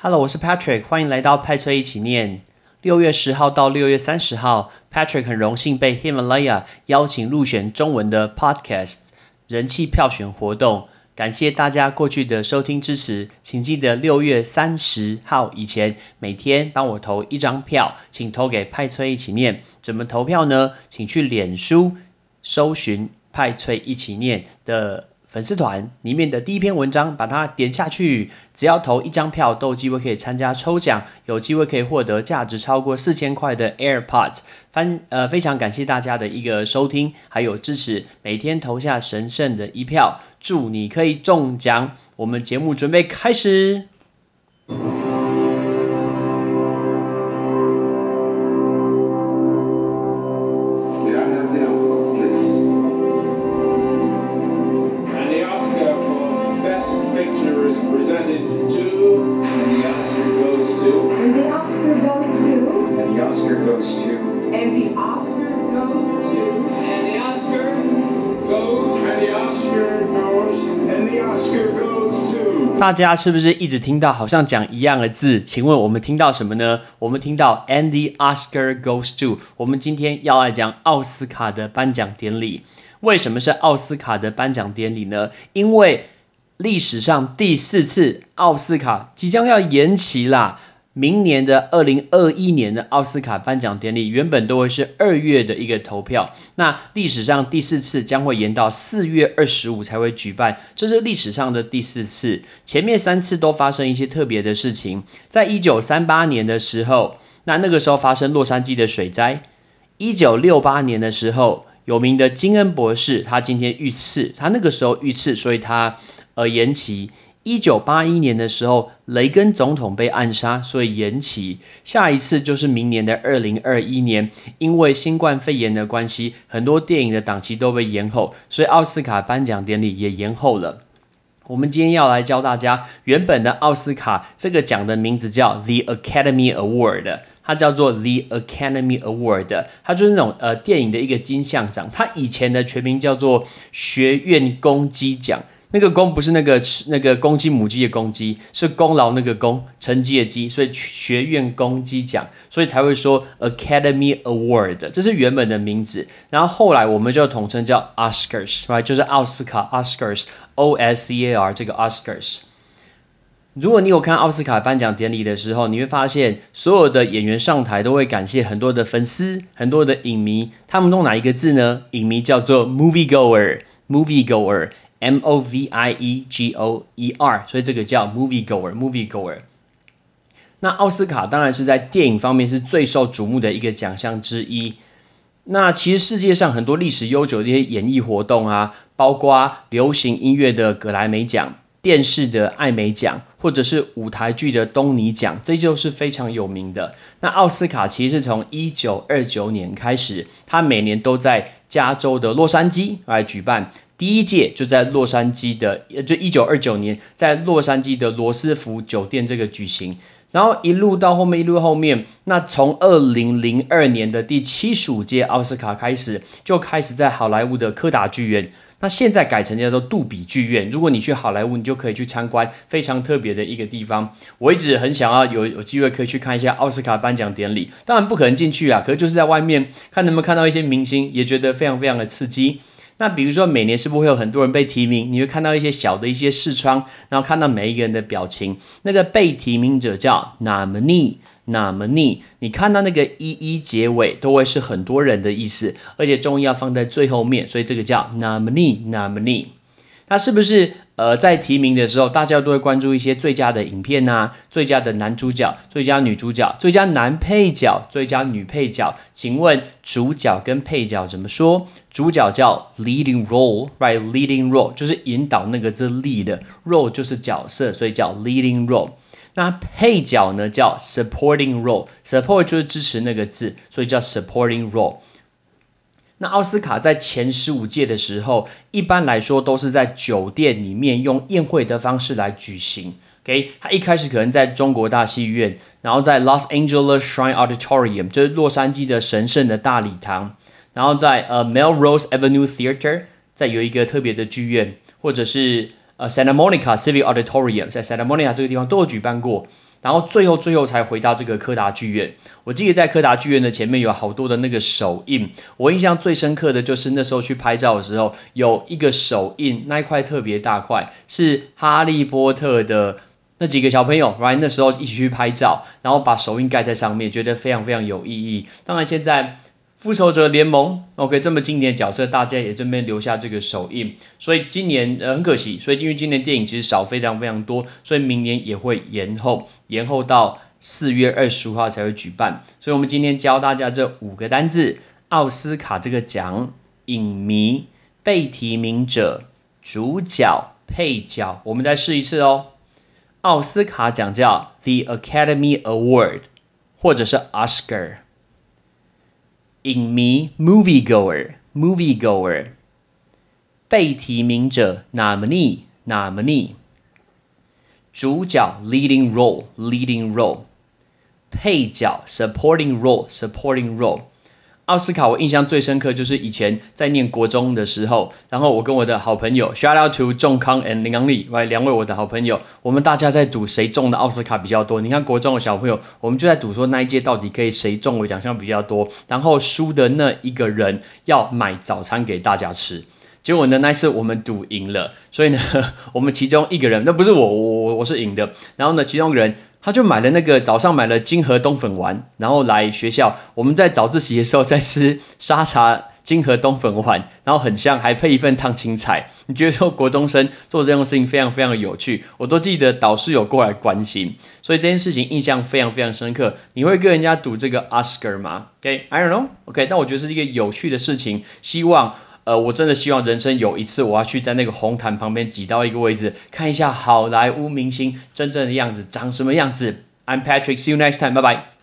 Hello，我是 Patrick，欢迎来到派翠一起念。六月十号到六月三十号，Patrick 很荣幸被 Himalaya 邀请入选中文的 Podcast 人气票选活动。感谢大家过去的收听支持，请记得六月三十号以前每天帮我投一张票，请投给派崔一起念。怎么投票呢？请去脸书搜寻派崔一起念的。粉丝团里面的第一篇文章，把它点下去，只要投一张票，都有机会可以参加抽奖，有机会可以获得价值超过四千块的 AirPods。翻呃，非常感谢大家的一个收听，还有支持，每天投下神圣的一票，祝你可以中奖。我们节目准备开始。大家是不是一直听到好像讲一样的字？请问我们听到什么呢？我们听到 And the Oscar goes to。我们今天要来讲奥斯卡的颁奖典礼。为什么是奥斯卡的颁奖典礼呢？因为历史上第四次奥斯卡即将要延期啦。明年的二零二一年的奥斯卡颁奖典礼原本都会是二月的一个投票，那历史上第四次将会延到四月二十五才会举办，这是历史上的第四次。前面三次都发生一些特别的事情，在一九三八年的时候，那那个时候发生洛杉矶的水灾；一九六八年的时候，有名的金恩博士他今天遇刺，他那个时候遇刺，所以他而延期。一九八一年的时候，雷根总统被暗杀，所以延期。下一次就是明年的二零二一年，因为新冠肺炎的关系，很多电影的档期都被延后，所以奥斯卡颁奖典礼也延后了。我们今天要来教大家，原本的奥斯卡这个奖的名字叫 The Academy Award，它叫做 The Academy Award，它就是那种呃电影的一个金像奖。它以前的全名叫做学院公鸡奖。那个公不是那个吃那个公鸡母鸡的公鸡，是功劳那个功，成绩的绩，所以学院公鸡奖，所以才会说 Academy Award，这是原本的名字。然后后来我们就统称叫 Oscars，right，就是奥斯卡 Oscars，O S E A R 这个 Oscars。如果你有看奥斯卡颁奖典礼的时候，你会发现所有的演员上台都会感谢很多的粉丝、很多的影迷，他们用哪一个字呢？影迷叫做 movie goer，movie goer。M O V I E G O E R，所以这个叫 movie goer，movie goer。那奥斯卡当然是在电影方面是最受瞩目的一个奖项之一。那其实世界上很多历史悠久的一些演艺活动啊，包括流行音乐的格莱美奖、电视的艾美奖，或者是舞台剧的东尼奖，这就是非常有名的。那奥斯卡其实是从一九二九年开始，它每年都在加州的洛杉矶来举办。第一届就在洛杉矶的，就一九二九年在洛杉矶的罗斯福酒店这个举行，然后一路到后面，一路后面，那从二零零二年的第七十五届奥斯卡开始，就开始在好莱坞的柯达剧院，那现在改成叫做杜比剧院。如果你去好莱坞，你就可以去参观非常特别的一个地方。我一直很想要有有机会可以去看一下奥斯卡颁奖典礼，当然不可能进去啊，可是就是在外面看能不能看到一些明星，也觉得非常非常的刺激。那比如说，每年是不是会有很多人被提名？你会看到一些小的一些视窗，然后看到每一个人的表情。那个被提名者叫 Namne Namne，。你看到那个一一结尾都会是很多人的意思，而且重要放在最后面，所以这个叫 nominee，nominee。那是不是呃在提名的时候，大家都会关注一些最佳的影片呐、最佳的男主角、最佳女主角、最佳男配角、最佳女配角？请问主角跟配角怎么说？主角叫 leading role，right？leading role 就是引导那个字 lead，role 就是角色，所以叫 leading role。那配角呢叫 supporting role，support 就是支持那个字，所以叫 supporting role。那奥斯卡在前十五届的时候，一般来说都是在酒店里面用宴会的方式来举行。OK，它一开始可能在中国大戏院，然后在 Los Angeles Shrine Auditorium，就是洛杉矶的神圣的大礼堂，然后在呃 Melrose Avenue Theater，在有一个特别的剧院，或者是呃 Santa Monica Civic Auditorium，在 Santa Monica 这个地方都有举办过。然后最后最后才回到这个柯达剧院。我记得在柯达剧院的前面有好多的那个手印，我印象最深刻的就是那时候去拍照的时候，有一个手印，那一块特别大块，是哈利波特的那几个小朋友，right 那时候一起去拍照，然后把手印盖在上面，觉得非常非常有意义。当然现在。复仇者联盟，OK，这么经典的角色，大家也这边留下这个手印，所以今年呃很可惜，所以因为今年电影其实少非常非常多，所以明年也会延后，延后到四月二十五号才会举办。所以我们今天教大家这五个单字：奥斯卡这个奖、影迷、被提名者、主角、配角。我们再试一次哦。奥斯卡奖叫 The Academy Award，或者是 Oscar。影迷 moviegoer moviegoer 被提名者 nominee nominee 主角 leading role leading role 配角 supporting role supporting role 奥斯卡，我印象最深刻就是以前在念国中的时候，然后我跟我的好朋友，shout out to 仲康 and 林阳利，来两位我的好朋友，我们大家在赌谁中的奥斯卡比较多。你看国中的小朋友，我们就在赌说那一届到底可以谁中的奖项比较多，然后输的那一个人要买早餐给大家吃。结果呢，那次我们赌赢了，所以呢，我们其中一个人，那不是我，我我我是赢的。然后呢，其中一个人。他就买了那个早上买了金河冬粉丸，然后来学校。我们在早自习的时候在吃沙茶金河冬粉丸，然后很香，还配一份烫青菜。你觉得说国中生做这种事情非常非常有趣？我都记得导师有过来关心，所以这件事情印象非常非常深刻。你会跟人家赌这个 Oscar 吗？OK，I don't know。OK，但我觉得是一个有趣的事情，希望。呃，我真的希望人生有一次，我要去在那个红毯旁边挤到一个位置，看一下好莱坞明星真正的样子长什么样子。I'm Patrick，see you next time，拜拜。